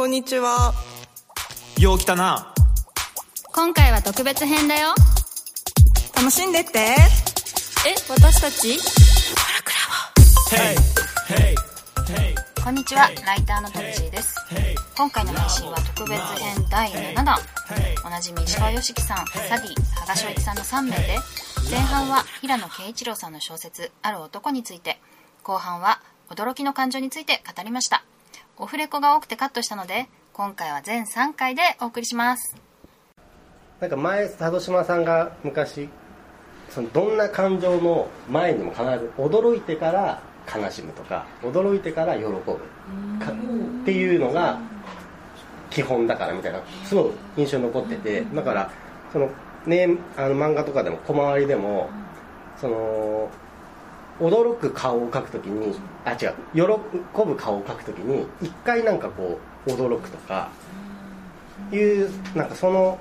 こんにちは。よう来たな。今回は特別編だよ。楽しんでって。え私たち？こんにちはライターのトッチーです。今回の配信は特別編第7弾。おなじみ石川良樹さんサディ羽賀翔一さんの3名で。前半は平野啓一郎さんの小説「ある男」について。後半は驚きの感情について語りましたオフレコが多くてカットしたので今回は全3回でお送りします。なんか前佐渡島さんが昔そのどんな感情の前にも必ず驚いてから悲しむとか驚いてから喜ぶかっていうのが基本だからみたいなすごい印象に残っててだからその、ね、あの漫画とかでも小回りでもその驚く顔を描くときにあ違う喜ぶ顔を描くときに一回なんかこう驚くとかいうなんかその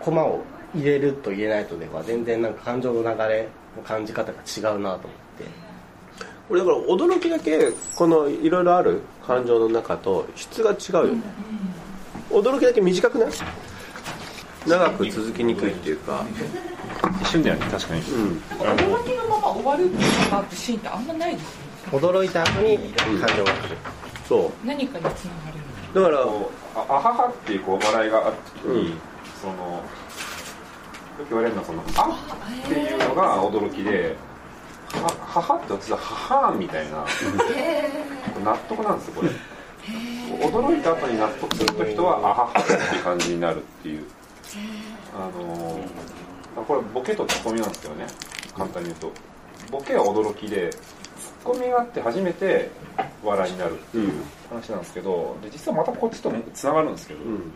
コマを入れると入れないとでは全然なんか感情の流れの感じ方が違うなと思って。俺だから驚きだけこのいろいろある感情の中と質が違うよね、驚きだけ短くない？長く続きにくいっていうか。一瞬だよね確かに、驚きのまま終わるっていうかってシーンってあんまないですよね。驚いた後に感情が来る、そ何かにつながるうだからああははっていうこう笑いがあった時に、うん。そのよく言われるのはそのあっていうのが驚きではははって私はははみたいな納得なんですよこれ。驚いた後に納得すると人はあははっていう感じになるっていうあのーこれボケとツッコミなんですけどね。簡単に言うと。ボケは驚きでツッコミがあって初めて笑いになるっていう話なんですけどで実はまたこっちともつながるんですけど、うん。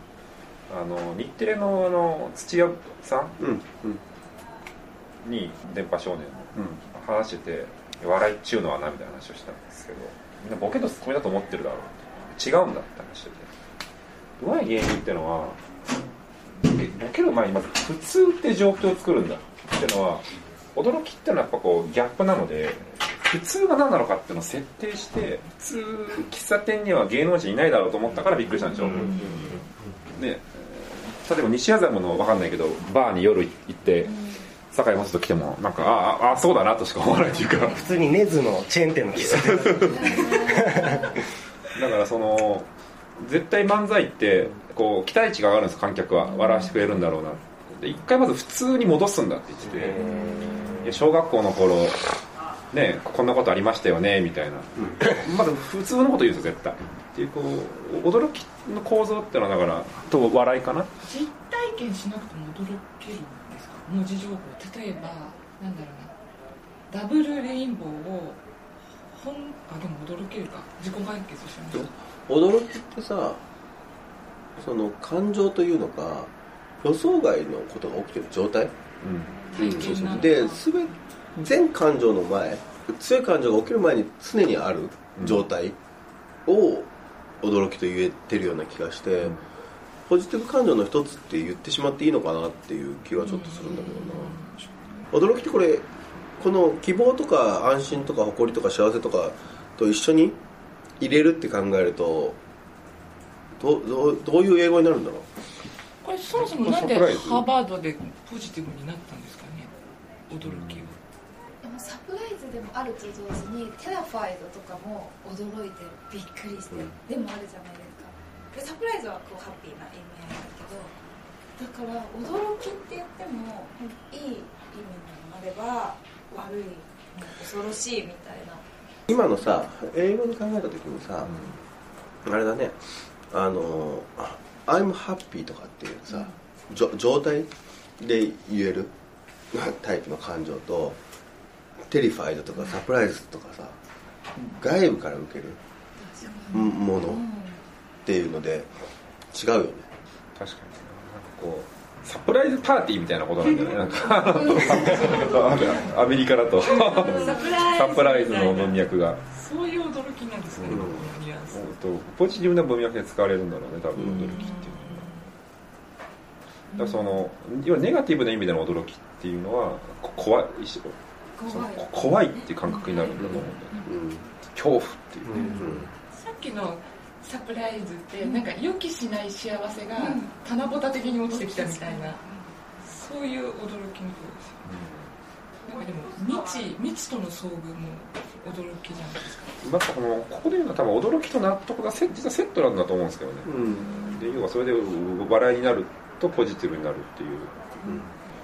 あの日テレのあの土屋さんうんうん。に電波少年の話してて笑いっちゅうのはなみたいな話をしたんですけどみんなボケとツッコミだと思ってるだろう違うんだって話してて。うまい芸人ってのはボケる前にまず普通って状況を作るんだってのは驚きってのはやっぱこうギャップなので普通が何なのかっていうのを設定して普通喫茶店には芸能人いないだろうと思ったからびっくりしたんでしょ、でえー例えば西麻布の分かんないけどバーに夜行って堺雅人来てもなんかあああそうだなとしか思わないというか。普通に根津のチェーン店の喫茶店。だからその絶対漫才ってこう期待値が上がるんです観客は。笑わせてくれるんだろうなで一回まず普通に戻すんだって言ってて。いや小学校の頃ねこんなことありましたよねみたいな、まず普通のこと言うんですよ絶対。っていうこう驚きの構造ってのはだからと笑いかな。実体験しなくても驚けるんですか？文字情報例えばなんだろうな。ダブルレインボーを本あでも驚けるか。自己完結しました驚きってさその感情というのか予想外のことが起きてる状態、うん。うん、そうそうで全全感情の前強い感情が起きる前に常にある状態を驚きと言えてるような気がして、ポジティブ感情の一つって言ってしまっていいのかなっていう気はちょっとするんだけどな。驚きってこれこの希望とか安心とか誇りとか幸せとかと一緒に入れるって考えるとどうどうどういう英語になるんだろう？これそもそもなんでハーバードでポジティブになったんですかね？驚きはでもサプライズでもあると同時にテラファイドとかも驚いてびっくりして、でもあるじゃないですか。でサプライズはこうハッピーな意味合いだけどだから驚きって言ってもいい意味もあれば悪い恐ろしいみたいな。今のさ英語で考えた時にさ、あれだねあの「I'm happy」とかっていうさ、じょ状態で言える？タイプの感情と「テリファイド」とか「サプライズ」とかさ外部から受けるものっていうので違うよね。確かになんかこうサプライズパーティーみたいなことなんだよね。なんか アメリカだと。サプライズの文脈がそういう驚きなんですね、うん。このニュアンスとポジティブな文脈で使われるんだろうね多分驚きっていうのは、だからその要はネガティブな意味での驚きっていうのはこ怖いそのこ怖いっていう感覚になるんだと思うんだよね、うん。恐怖っていう、うん。さっきのサプライズってなんか予期しない幸せが棚ぼた的に落ちてきたみたいな。そういう驚きのことですよ。なんかでも未知未知との遭遇も驚きじゃないですか。なんかこのここで言うのは多分驚きと納得がセ実はセットなんだと思うんですけどね、うん。で要はそれで笑いになるとポジティブになるっていう、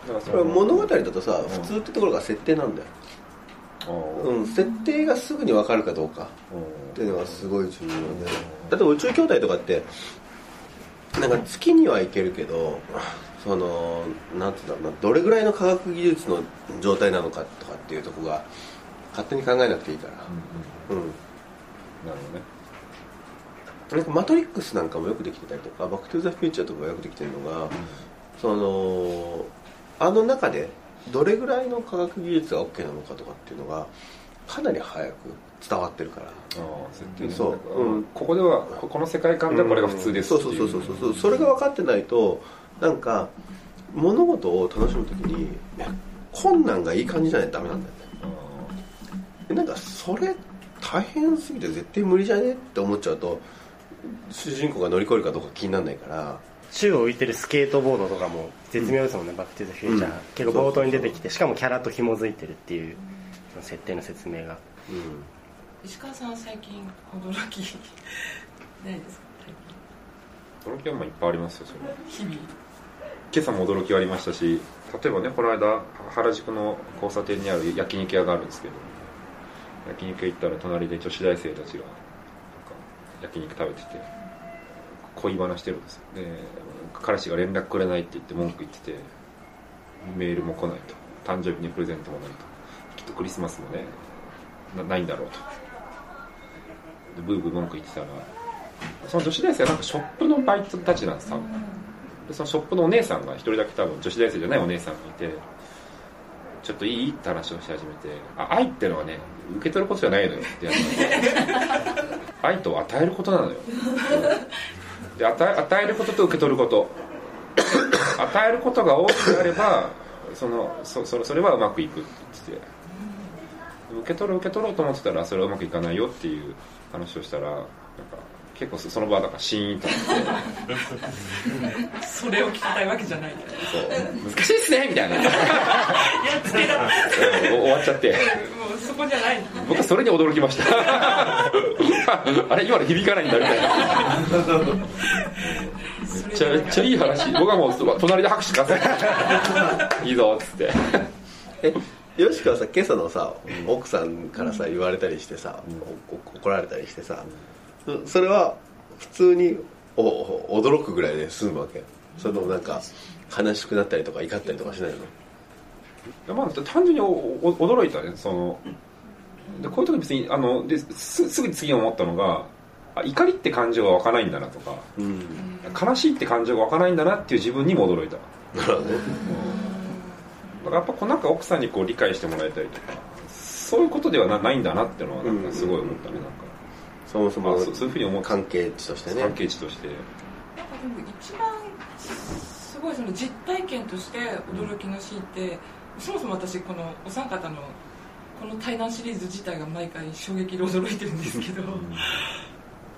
だからそこれのは物語だとさ普通ってところが設定なんだよ、うん、設定がすぐに分かるかどうか。っていうのがすごい重要で。例えば宇宙兄弟とかってなんか月には行けるけどそのなんていうんだろうなどれぐらいの科学技術の状態なのかとかっていうところが勝手に考えなくていいから。うんなるほどね。なんかマトリックスなんかもよくできてたりとかバック・トゥ・ザ・フューチャーとかがよくできてるのが、そのあの中でどれぐらいの科学技術が OK なのかとかっていうのがかなり早く伝わってるから。ここではここの世界観ではこれが普通ですそう。そうそうそうそうそう。それが分かってないとなんか物事を楽しむときに困難がいい感じじゃないとダメなんだよね。でなんかそれ大変すぎて絶対無理じゃねって思っちゃうと主人公が乗り越えるかどうか気にならないから。宙を浮いてるスケートボードとかも絶妙ですもんね、バック・トゥ・ザ・フューチャー、うん結構冒頭に出てきてしかもキャラと紐づいてるっていうその設定の説明が。うん。石川さん最近驚き ないですか？最驚きはまあいっぱいありますよそれ。日々。今朝も驚きはありましたし例えばねこの間原宿の交差点にある焼肉屋があるんですけど焼肉屋行ったら隣で女子大生たちがなんか焼肉食べてて恋話してるんですよ。で彼氏が連絡くれないって言って文句言っててメールも来ないと。誕生日にプレゼントもないととクリスマスもねなないんだろうと。でブーブー文句言ってたらその女子大生はなんかショップのバイトたちなんです多分。でそのショップのお姉さんが一人だけ多分女子大生じゃないお姉さんがいてちょっといい？って話をし始めてあ愛ってのはね受け取ることじゃないのよ。ってやつ愛と与えることなのよ。で与え与えることと受け取ること。与えることが多くなればそのそそそれはうまくいくって言って。受け取る受け取ろうと思ってたらそれはうまくいかないよっていう話をしたらなんか結構その場だからシーンとなって。それを聞きたいわけじゃない。そう。難しいっすねみたいな。やっつけだお 終わっちゃって。もうそこじゃない。僕はそれに驚きました。あれ今の響かないんだみたいな。めっちゃめっちゃいい話。僕はもう隣で拍手くださいいいぞっつって。えよしかはさ今朝のさ奥さんからさ言われたりしてさ、お怒られたりしてさそそれは普通におお驚くぐらいで済むわけ。それともなんか悲しくなったりとか怒ったりとかしないの？いやまあ単純におお驚いたねそのでこういう時別にあのですすぐ次に思ったのがあ怒りって感情が湧かないんだなとかうん。悲しいって感情が湧かないんだなっていう自分にも驚いた。なるほどからやっぱこうなんか奥さんにこう理解してもらえたりとかそういうことではなないんだなっていうのはなんかすごい思ったねなんか。そもそもあそうそういうふうに思う。関係値としてね。関係値として。なんかでも一番すごいその実体験として驚きのシーンってそもそも私このお三方のこの対談シリーズ自体が毎回衝撃で驚いてるんですけど、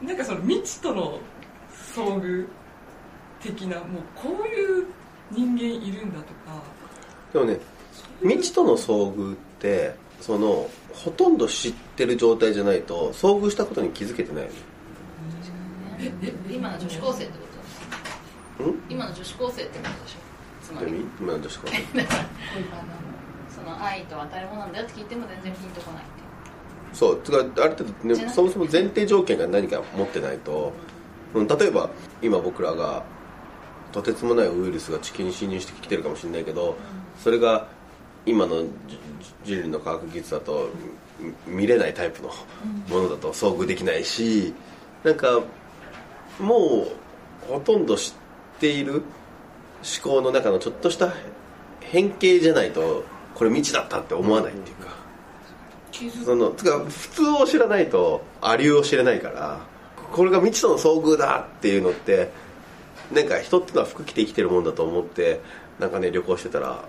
なんかその未知との遭遇的なもうこういう人間いるんだとかでもね未知との遭遇ってそのほとんど知ってる状態じゃないと遭遇したことに気づけてないよね。今の女子高生ってことん？今の女子高生ってことでしょ？つまり。今の女子高生。その愛と与えるものなんだよって聞いても全然ピンとこないそうつかある程度、ね、そもそも前提条件が何か持ってないと、うん、例えば今僕らがとてつもないウイルスが地球に侵入してきてるかもしれないけどそれが今のじ人類の科学技術だとみ見れないタイプのものだと遭遇できないしなんかもうほとんど知っている思考の中のちょっとした変形じゃないとこれ未知だったって思わないっていうか。そのつか普通を知らないとありゅうを知れないからこれが未知との遭遇だっていうのってなんか人ってのは服着て生きてるもんだと思ってなんかね旅行してたら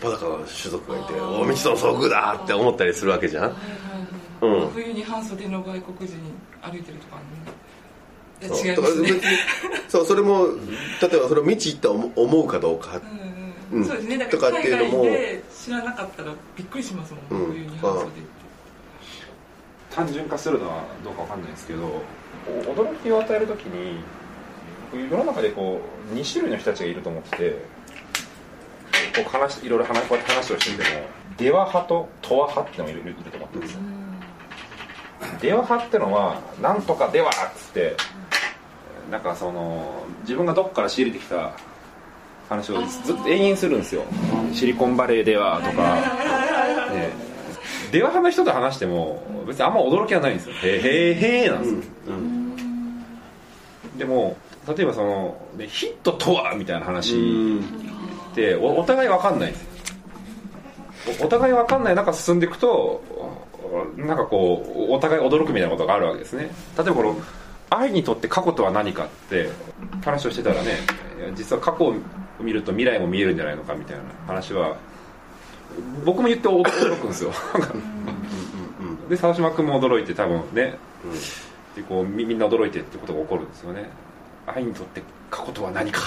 真っ裸の種族がいてあーお未知との遭遇だって思ったりするわけじゃん。はいはいはいうん。冬に半袖の外国人歩いてるとかねそう。違いますね。そうそれも例えばそれを未知って思思うかどうか。うんうんうん。そうですね。だかとからっていうのも。海外で知らなかったらびっくりしますもん、うん。単純化するのはどうかわかんないですけどお驚きを与えるときに僕世の中でこう2種類の人たちがいると思っててこう話いろいろ話こうやって話をしてても出話派とと話派ってのがいるいると思ってるんですよ。出話派ってのは「なんとかでは」っつってなんかその自分がどっから仕入れてきた話をずっと延々するんですよ。シリコンバレーではとか、ね、出話派の人と話しても別にあんま驚きはないんですよ。へーへーへーなんですよ、でも例えばそのねヒットとはみたいな話っておお互い分かんないおお互い分かんない中進んでいくとなんかこうお互い驚くみたいなことがあるわけですね。例えばこの愛にとって過去とは何かって話をしてたらね実は過去を見ると未来も見えるんじゃないのかみたいな話は僕も言って驚驚くんですよ。で沢島君も驚いて多分ね、でこうみみんな驚いてってことが起こるんですよね。愛にとって過去とは何か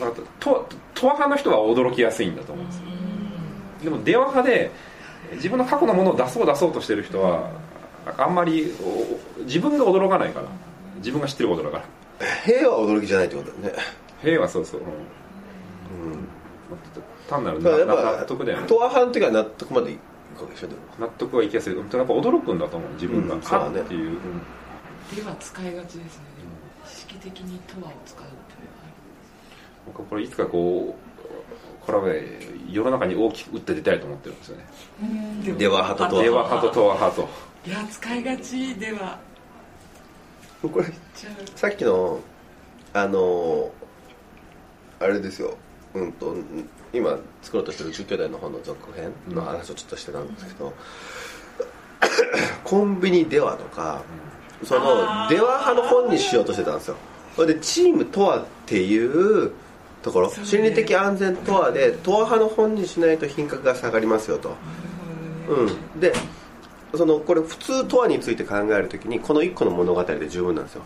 ななんかととわ派の人は驚きやすいんだと思うんですよ。でも出話派で自分の過去のものを出そう出そうとしてる人はあんまりお自分が驚かないから。自分が知ってることだから。平和は驚きじゃないってことだよね。平和そうそう、うん。単なるだからやっなぱ納得だよね。トア派の時は納得までいくわけでしょでも。納得はいきやすいやっぱ驚くんだと思う。自分が、うん。そうだね。あっていう、うん。では使いがちですね。意識的にとはを使うこれいつかこうこれはね世の中に大きく打って出たいと思ってるんですよね。いうのは派と出話派と東和派と。いや使いがちでは。これちゃうさっきのあのあれですよ。うんと今作ろうとしてる中兄弟の本の続編の話をちょっとしてたんですけど、コンビニではとかその出話派の本にしようとしてたんですよ。それでチームとはっていうところ、心理的安全とはでとは派の本にしないと品格が下がりますよと、うん、でそのこれ普通とはについて考えるときにこの1個の物語で十分なんですよ、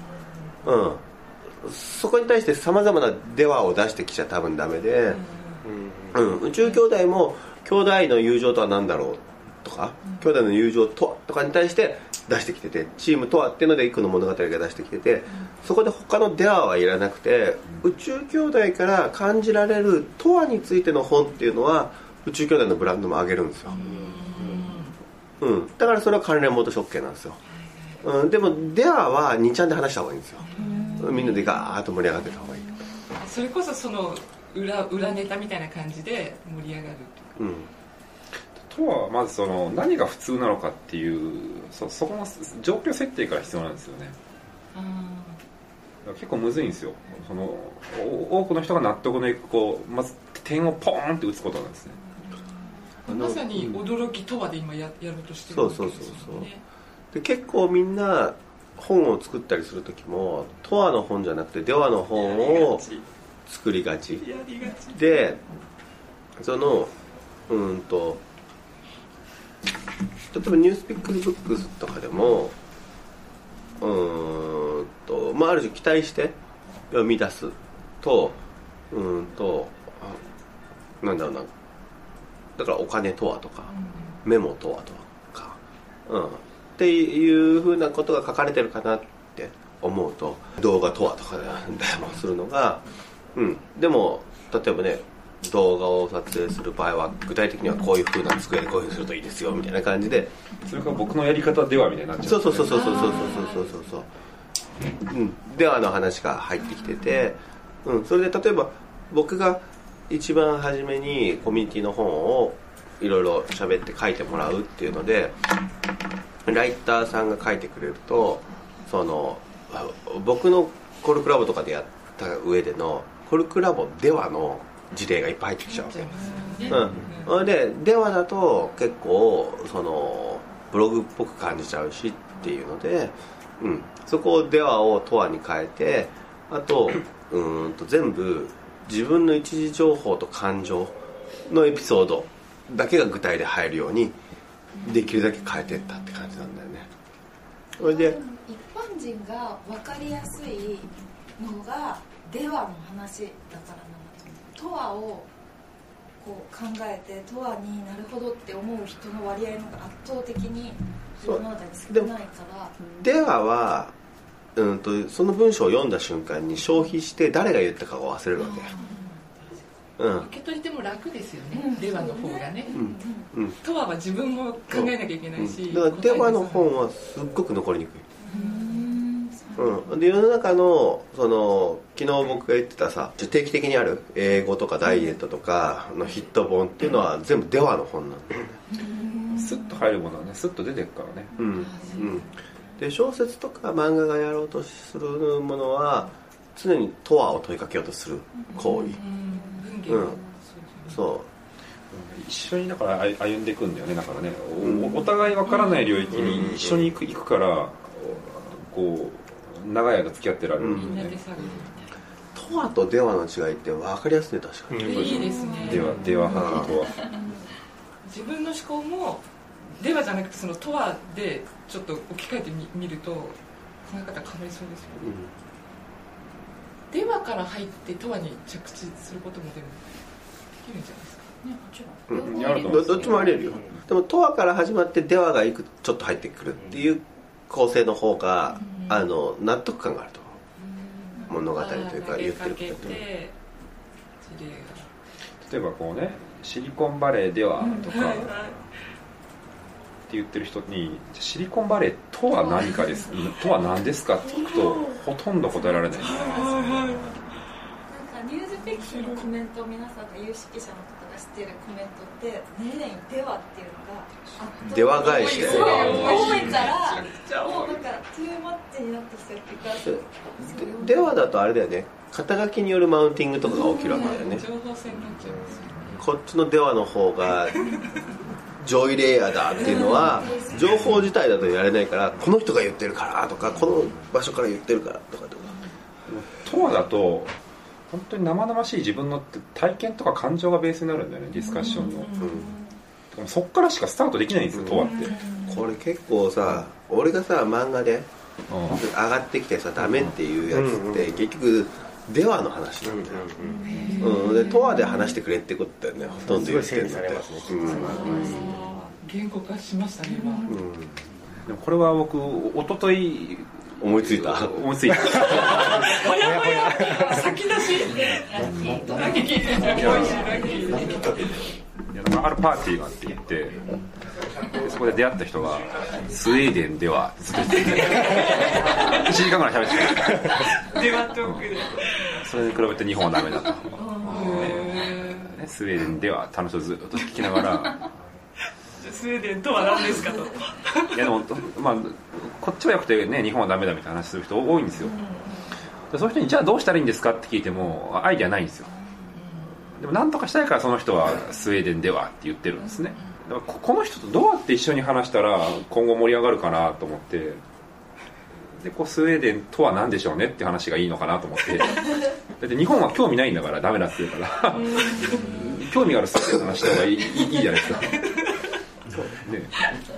うん、そこに対してさまざまな出話を出してきちゃ多分ダメで、うん、宇宙兄弟も兄弟の友情とは何だろうとか、兄弟の友情とはとかに対して出してきててチームとはっていうので1個の物語が出してきててそこで他の出話はいらなくて宇宙兄弟から感じられるとはについての本っていうのは宇宙兄弟のブランドも上げるんですよ、うん、だからそれは関連元食系なんですよ、うん、でも出話は2ちゃんで話した方がいいんですよ。みんなでガーッと盛り上がってた方がいい。それこそその裏裏ネタみたいな感じで盛り上がるうんとはまずその何が普通なのかっていうそそこの状況設定から必要なんですよね。結構むずいんですよ。そのお多くの人が納得のいくこうまず点をポーンって打つことなんですね。まさに驚きとはで今ややろうとしてるそうそうそうそう。で結構みんな本を作ったりする時もトアの本じゃなくてデワの本を作りがち。でそのうんと例えばニュースピックスブックスとかでもうーんと、まあ、ある種期待して読み出すとうーんとあなんだろうな。だからお金とはとかメモとはとか、うん、っていうふうなことが書かれてるかなって思うと動画とはとかでもするのが、うん、でも例えばね動画を撮影する場合は具体的にはこういうふうな机でこういうふうにするといいですよみたいな感じで。それから僕のやり方ではみたいになっちゃそうそうそうそうそうそうそうそうそうそううんではの話が入ってきてて、うん、それで例えば僕が一番初めにコミュニティの本をいろいろ喋って書いてもらうっていうのでライターさんが書いてくれるとその僕のコルクラボとかでやった上でのコルクラボではの事例がいっぱい入ってきちゃうわけ。うん、それで電話だと結構そのブログっぽく感じちゃうしっていうので、うん、そこを電話をトアに変えてあとうーんと全部自分の一時情報と感情のエピソードだけが具体で入るようにできるだけ変えてったって感じなんだよね。それで一般人が分かりやすいのがデワの話だからなんだと思うトワをこう考えてトワになるほどって思う人の割合の方が圧倒的に世の中に少ないから。ではは、うん、とその文章を読んだ瞬間に消費して誰が言ったかを忘れるわけ。うん。受け取り手も楽ですよね、デワの方がね、うん。トワは自分も考えなきゃいけないし、だから電話の本はすっごく残りにくい。うん、で世の中のその昨日僕が言ってたさ定期的にある英語とかダイエットとかのヒット本っていうのは全部デワの本なんだよね。スッと入るものはねスッと出てくからね。うんうん。で小説とか漫画がやろうとするものは常にトワを問いかけようとする行為。文芸はうん。そ一緒にだから歩歩んでいくんだよね。だからねおお互い分からない領域に一緒に行く行くからこう長い間付き合ってられるみんんだよね。なで探るうトワとデワの違いって分かりやすいね確かに、いないいですね。ではでは派とは。自分の思考もデワじゃなくてそのトワでちょっと置き換えてみ見ると考え方変わりそうですよ、デワから入ってトワに着地することもでもできるんじゃないですか。ねもちろん。うん。どどっちもありえるよ。でもトワから始まってデワがいくちょっと入ってくるっていう構成の方が、あの納得感があると思う。物語というか言ってること投げかとけて事例例えばこうねシリコンバレーではとかがって言ってる人にシリコンバレーとは何かですとは何ですかって聞くとほとんど答えられない。なんかニュースフィクションのコメントを皆さんが有識者の方が知ってるコメントって「何々では」っていうのがでは返しでそう多いからもうだからトゥーマッチになってきちゃってからでデワだとあれだよね。肩書きによるマウンティングとかが起きるわけだよね。情報戦になっちゃいますよね。こっちのデワの方が上位レイヤーだっていうのは情報自体だとやれないからこの人が言ってるからとかこの場所から言ってるからとかとか。とはだと本当に生々しい自分の体験とか感情がベースになるんだよねディスカッションの、でもそっからしかスタートできないんですよ、とはって、これ結構さ俺がさ漫画でうん。上がってきてさダメっていうやつって結局デワの話なんだよ、うん、でトワで話してくれってことだよねほとんど言ってるのって。すごい整理されますね言語化しましたね今、うん、うんでもこれは僕一昨日思いついた？思いついた。ほやほや。先出し。あるパーティーがあって行ってでそこで出会った人がスウェーデンではずっと。言ってて1時間ぐらい喋っててデワトー。クでそれに比べて日本はダメだと、ね。スウェーデンでは楽しくずっと聞きながらスウェーデンとは何ですかと。いやでも、まあ、こっちはよくてね日本はダメだみたいな話する人多いんですよ。でそういう人にじゃあどうしたらいいんですかって聞いてもアイデアないんですよ。でも何とかしたいからその人はスウェーデンではって言ってるんですね。だからここの人とどうやって一緒に話したら今後盛り上がるかなと思って。でこうスウェーデンとは何でしょうねって話がいいのかなと思って。だって日本は興味ないんだからダメだって言うから。興味があるスウェーデンの話した方がいいいいじゃないですか。ね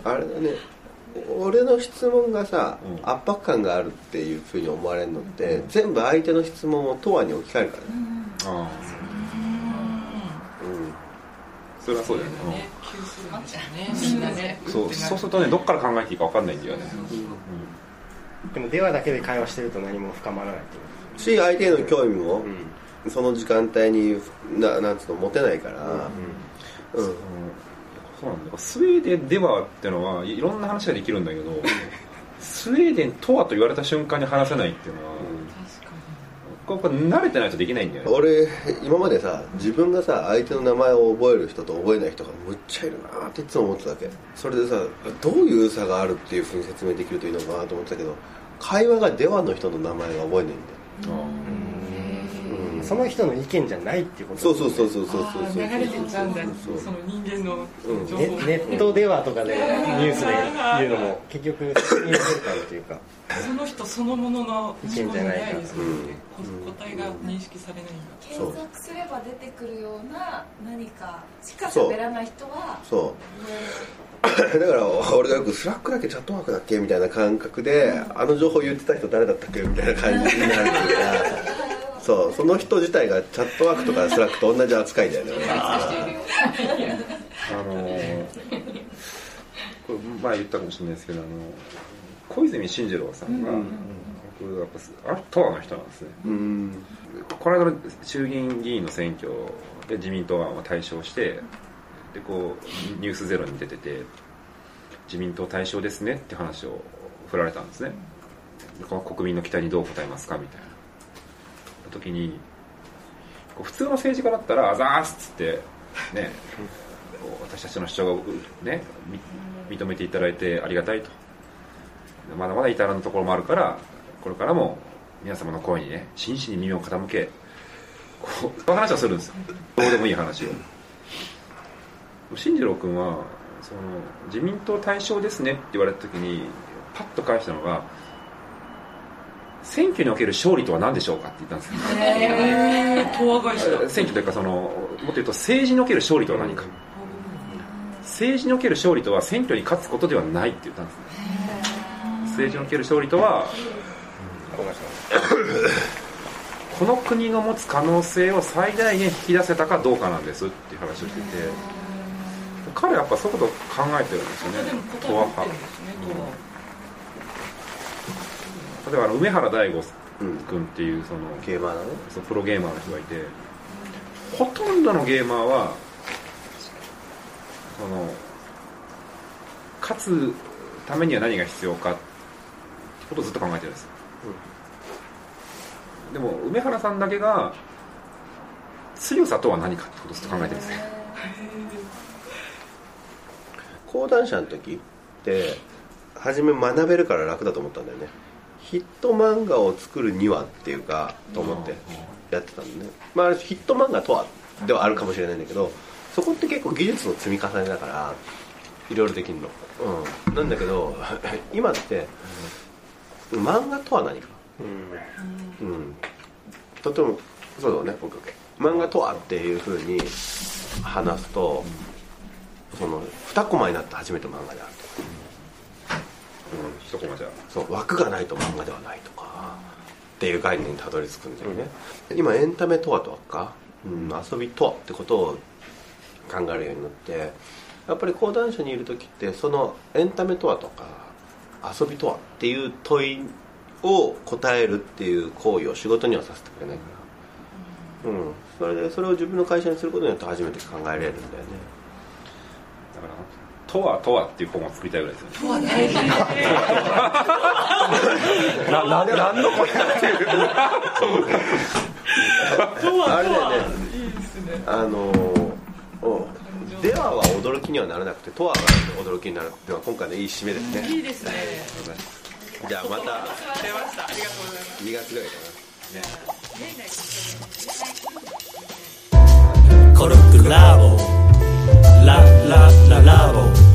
あれだね。俺の質問がさ、うん。圧迫感があるっていうふうに思われるのって、全部相手の質問を永遠に置き換えるからね、ああ。うん。それはそうだよね、そうそう。するとねどっから考えていいか分かんないんだよね、でも電話だけで会話してると何も深まらないってこし相手への興味も、とその時間帯にななんつうの持てないから、うん。うんそうなんだ。よスウェーデンではってのはいろんな話ができるんだけど スウェーデンとはと言われた瞬間に話せないっていうのは、ここ慣れてないとできないんだよね。俺今までさ自分がさ相手の名前を覚える人と覚えない人がむっちゃいるなっていつも思ってたわけ。それでさどういう差があるっていうふうに説明できるといいのかなと思ってたけど会話がデワの人の名前が覚えないんだよ、うんその人の意見じゃないっていうこと。そうそうそうそうそうそうそう流れてっちゃうんだそうその人間のうん情報ねネットではとかでニュースで言うのも結局責任を取るからっていうかその人そのものの意見じゃないからですもん答えが認識されないんだ検索すれば出てくるような何かしか喋らない人はそうだから俺がよくスラックだけチャットワークだっけみたいな感覚であの情報言ってた人誰だったっけみたいな感じになるっていうかそうその人自体がチャットワークとかスラックと同じ扱いだよね。あのーこれ前言ったかもしれないですけどあの小泉進次郎さんが、僕やっぱあれ東亜の人なんですね。うん。この間の衆議院議員の選挙で自民党が対象してでこう「ニュースゼロに出てて自民党対象ですねって話を振られたんですね。でこの国民の期待にどう応えますかみたいな時に普通の政治家だったら「あざーす」っつってね私たちの主張がね認めていただいてありがたいと。まだまだ至らぬところもあるからこれからも皆様の声にね真摯に耳を傾けこうこう話をするんですよ。どうでもいい話を。進次郎君はその自民党対象ですねって言われた時にパッと返したのが選挙における勝利とは何でしょうかって言ったんですよ。へー遠返しだ選挙というかそのもっと言うと政治における勝利とは何か。政治における勝利とは選挙に勝つことではないって言ったんですね政治における勝利とはこの国の持つ可能性を最大限引き出せたかどうかなんですっていう話をしてて彼はやっぱそういうことを考えてるんですよね。ね党例えばあの梅原大吾君っていうそのゲーマーだね。そうプロゲーマーの人がいてほとんどのゲーマーはその勝つためには何が必要かってことをずっと考えてるんですよ、でも梅原さんだけが強さとは何かってことをずっと考えてるんですね 講談社の時って初め学べるから楽だと思ったんだよねヒット漫画を作るにはっていうかと思ってやってたんでね。まあヒット漫画とはではあるかもしれないんだけどそこって結構技術の積み重ねだからいろいろできるの。うん。なんだけど 今って漫画とは何か？うん。とてもそうだね僕。漫画とはっていうふうに話すとその2コマになって初めて漫画である一コマじゃとそう枠がないと漫画ではないとかっていう概念にたどり着くんだよね、今エンタメとはとか、うん、遊びとはってことを考えるようになってやっぱり講談社にいる時ってそのエンタメとはとか遊びとはっていう問いを答えるっていう行為を仕事にはさせてくれないから。うん。それでそれを自分の会社にすることによって初めて考えられるんだよね。だから「とはとは」っていう本を作りたいぐらいですよね。とは大事 なな何のこれっていう。あれだよね。あのーうんではは驚きにはならなくてとはが驚きになるっていうのは今回のいい締めですね。いいですね。じゃあまた出ました。ありがとうございます。2月ぐらいかな。コルクラボ。ララララボ